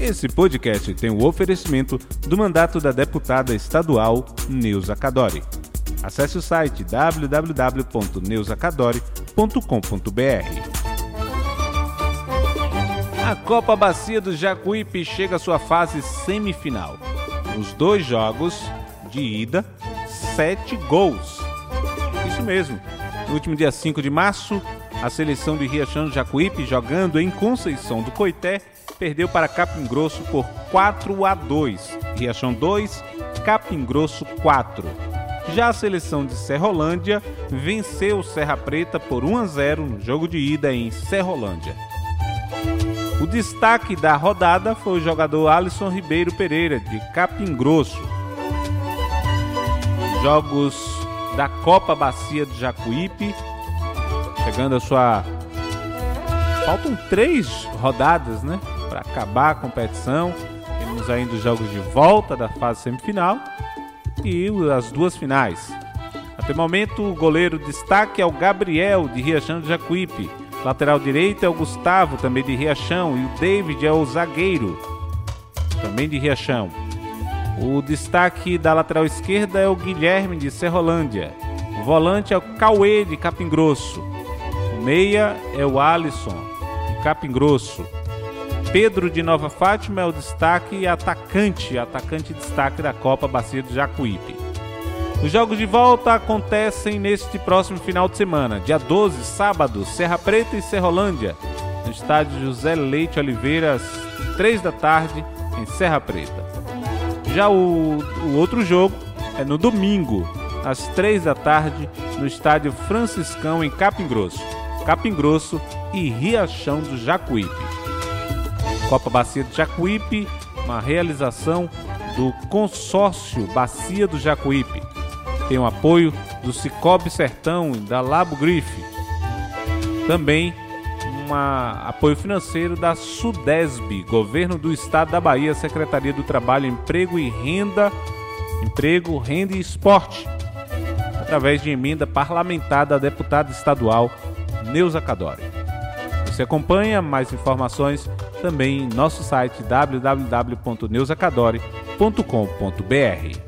Esse podcast tem o oferecimento do mandato da deputada estadual Neuza Cadori. Acesse o site www.neusacadori.com.br. A Copa Bacia do Jacuípe chega à sua fase semifinal. Nos dois jogos de ida, sete gols. Isso mesmo. No último dia 5 de março, a seleção de Riachão Jacuípe, jogando em Conceição do Coité, perdeu para Capim Grosso por 4 a 2. Riachão 2, Capim Grosso 4. Já a seleção de Serrolândia venceu Serra Preta por 1 a 0 no jogo de ida em Serrolândia. O destaque da rodada foi o jogador Alisson Ribeiro Pereira, de Capim Grosso. Jogos da Copa Bacia do Jacuípe, chegando a sua. Faltam três rodadas, né? Para acabar a competição. Temos ainda os jogos de volta da fase semifinal e as duas finais. Até o momento, o goleiro destaque é o Gabriel, de Riachão do Jacuípe. Lateral direito é o Gustavo, também de Riachão, e o David é o zagueiro, também de Riachão. O destaque da lateral esquerda é o Guilherme de Serrolândia. O volante é o Cauê de Capim Grosso. Meia é o Alisson de Capim Grosso. Pedro de Nova Fátima é o destaque e atacante, atacante destaque da Copa Bacia do Jacuípe. Os jogos de volta acontecem neste próximo final de semana, dia 12, sábado, Serra Preta e Serrolândia, no estádio José Leite Oliveira, às 3 da tarde, em Serra Preta. Já o, o outro jogo é no domingo, às 3 da tarde, no estádio Franciscão, em Capim Grosso. Capim Grosso e Riachão do Jacuípe. Copa Bacia do Jacuípe, uma realização do consórcio Bacia do Jacuípe tem o apoio do Cicobi Sertão e da Labo Grife. Também um apoio financeiro da Sudesb, Governo do Estado da Bahia, Secretaria do Trabalho, Emprego e Renda, Emprego, Renda e Esporte, através de emenda parlamentar da deputada estadual Neuza Cadore. Você acompanha mais informações também em nosso site www.neusacadore.com.br.